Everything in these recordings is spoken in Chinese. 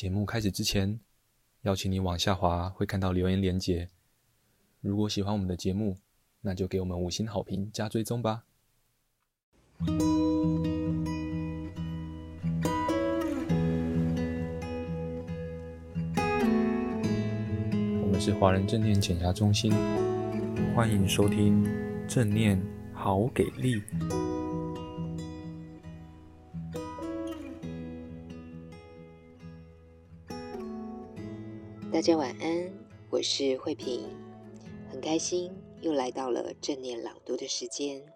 节目开始之前，邀请你往下滑，会看到留言连结。如果喜欢我们的节目，那就给我们五星好评加追踪吧。我们是华人正念减压中心，欢迎收听正念好给力。大家晚安，我是慧萍，很开心又来到了正念朗读的时间。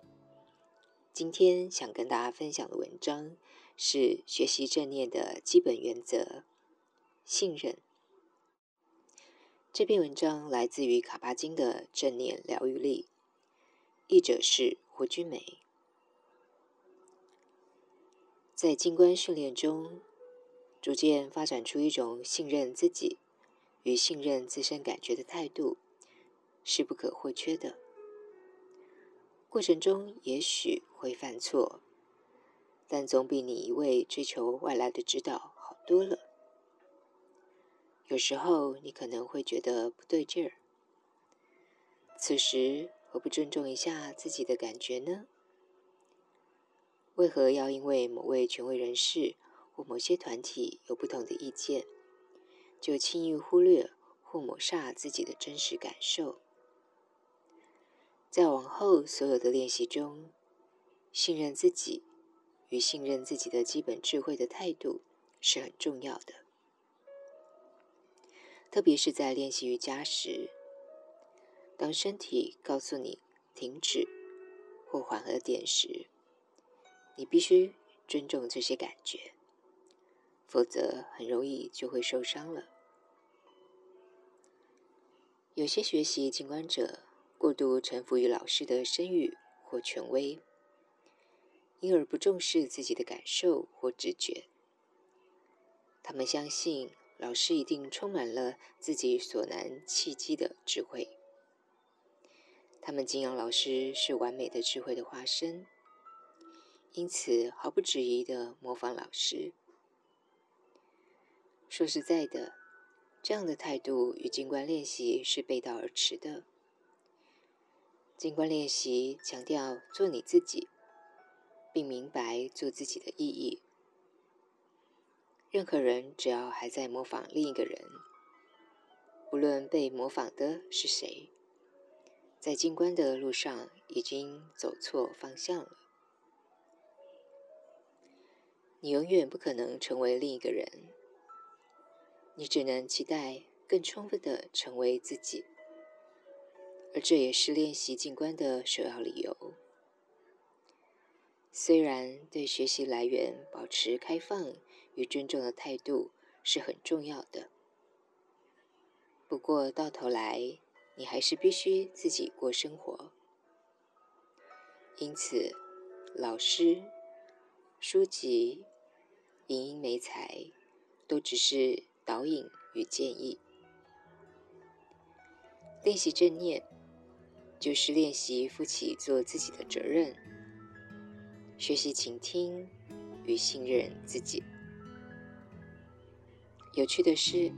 今天想跟大家分享的文章是学习正念的基本原则——信任。这篇文章来自于卡巴金的《正念疗愈力》，译者是胡君梅。在静观训练中，逐渐发展出一种信任自己。与信任自身感觉的态度是不可或缺的。过程中也许会犯错，但总比你一味追求外来的指导好多了。有时候你可能会觉得不对劲儿，此时何不尊重一下自己的感觉呢？为何要因为某位权威人士或某些团体有不同的意见，就轻易忽略或抹煞自己的真实感受。在往后所有的练习中，信任自己与信任自己的基本智慧的态度是很重要的。特别是在练习瑜伽时，当身体告诉你停止或缓和点时，你必须尊重这些感觉，否则很容易就会受伤了。有些学习静观者过度臣服于老师的声誉或权威，因而不重视自己的感受或直觉。他们相信老师一定充满了自己所难契机的智慧。他们敬仰老师是完美的智慧的化身，因此毫不质疑地模仿老师。说实在的。这样的态度与静观练习是背道而驰的。静观练习强调做你自己，并明白做自己的意义。任何人只要还在模仿另一个人，无论被模仿的是谁，在静观的路上已经走错方向了。你永远不可能成为另一个人。你只能期待更充分的成为自己，而这也是练习静观的首要理由。虽然对学习来源保持开放与尊重的态度是很重要的，不过到头来，你还是必须自己过生活。因此，老师、书籍、影音媒材都只是。导引与建议，练习正念，就是练习负起做自己的责任，学习倾听与信任自己。有趣的是，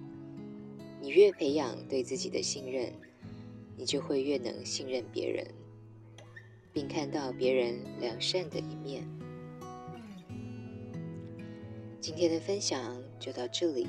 你越培养对自己的信任，你就会越能信任别人，并看到别人良善的一面。今天的分享就到这里。